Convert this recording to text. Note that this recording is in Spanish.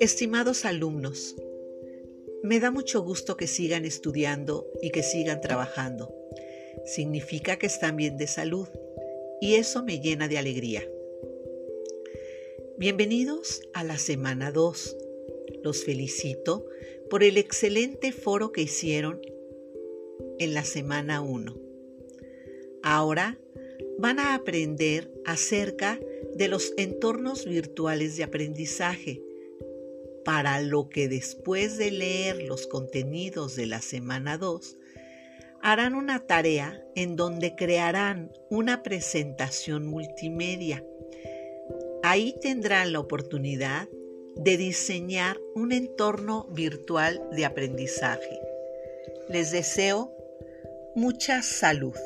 Estimados alumnos, me da mucho gusto que sigan estudiando y que sigan trabajando. Significa que están bien de salud y eso me llena de alegría. Bienvenidos a la semana 2. Los felicito por el excelente foro que hicieron en la semana 1. Ahora van a aprender acerca de los entornos virtuales de aprendizaje para lo que después de leer los contenidos de la semana 2, harán una tarea en donde crearán una presentación multimedia. Ahí tendrán la oportunidad de diseñar un entorno virtual de aprendizaje. Les deseo mucha salud.